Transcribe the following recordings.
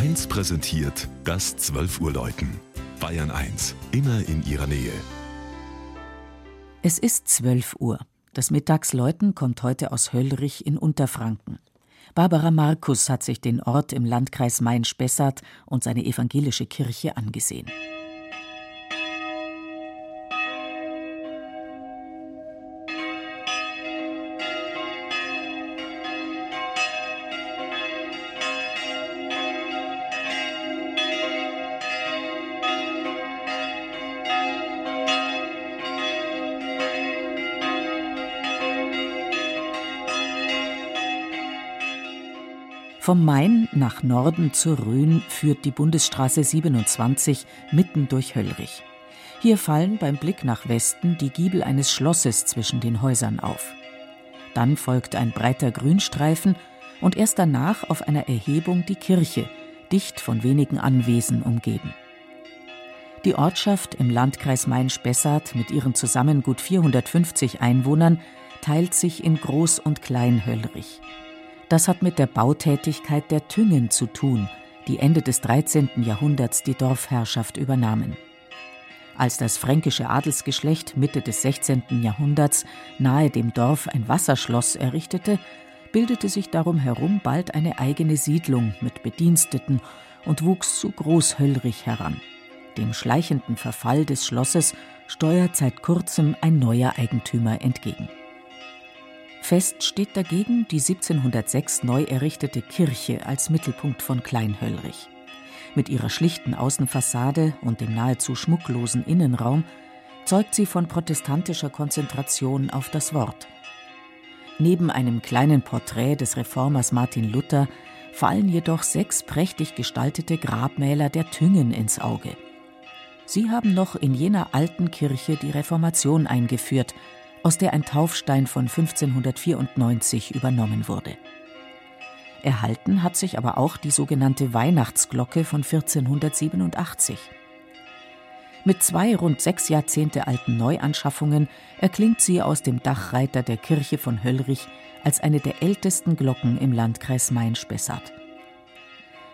1 präsentiert das 12 Uhr Läuten. Bayern 1, immer in ihrer Nähe. Es ist 12 Uhr. Das Mittagsläuten kommt heute aus Höllrich in Unterfranken. Barbara Markus hat sich den Ort im Landkreis Main-Spessart und seine evangelische Kirche angesehen. Vom Main nach Norden zur Rhön führt die Bundesstraße 27 mitten durch Höllrich. Hier fallen beim Blick nach Westen die Giebel eines Schlosses zwischen den Häusern auf. Dann folgt ein breiter Grünstreifen und erst danach auf einer Erhebung die Kirche, dicht von wenigen Anwesen umgeben. Die Ortschaft im Landkreis Main-Spessart mit ihren zusammen gut 450 Einwohnern teilt sich in Groß- und Kleinhöllrich. Das hat mit der Bautätigkeit der Tüngen zu tun, die Ende des 13. Jahrhunderts die Dorfherrschaft übernahmen. Als das fränkische Adelsgeschlecht Mitte des 16. Jahrhunderts nahe dem Dorf ein Wasserschloss errichtete, bildete sich darum herum bald eine eigene Siedlung mit Bediensteten und wuchs zu Großhöllrich heran. Dem schleichenden Verfall des Schlosses steuert seit kurzem ein neuer Eigentümer entgegen. Fest steht dagegen die 1706 neu errichtete Kirche als Mittelpunkt von Kleinhöllrich. Mit ihrer schlichten Außenfassade und dem nahezu schmucklosen Innenraum zeugt sie von protestantischer Konzentration auf das Wort. Neben einem kleinen Porträt des Reformers Martin Luther fallen jedoch sechs prächtig gestaltete Grabmäler der Tüngen ins Auge. Sie haben noch in jener alten Kirche die Reformation eingeführt aus der ein Taufstein von 1594 übernommen wurde. Erhalten hat sich aber auch die sogenannte Weihnachtsglocke von 1487. Mit zwei rund sechs Jahrzehnte alten Neuanschaffungen erklingt sie aus dem Dachreiter der Kirche von Höllrich als eine der ältesten Glocken im Landkreis Main-Spessart.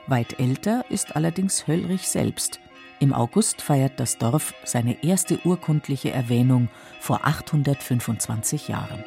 Weit älter ist allerdings Höllrich selbst im August feiert das Dorf seine erste urkundliche Erwähnung vor 825 Jahren.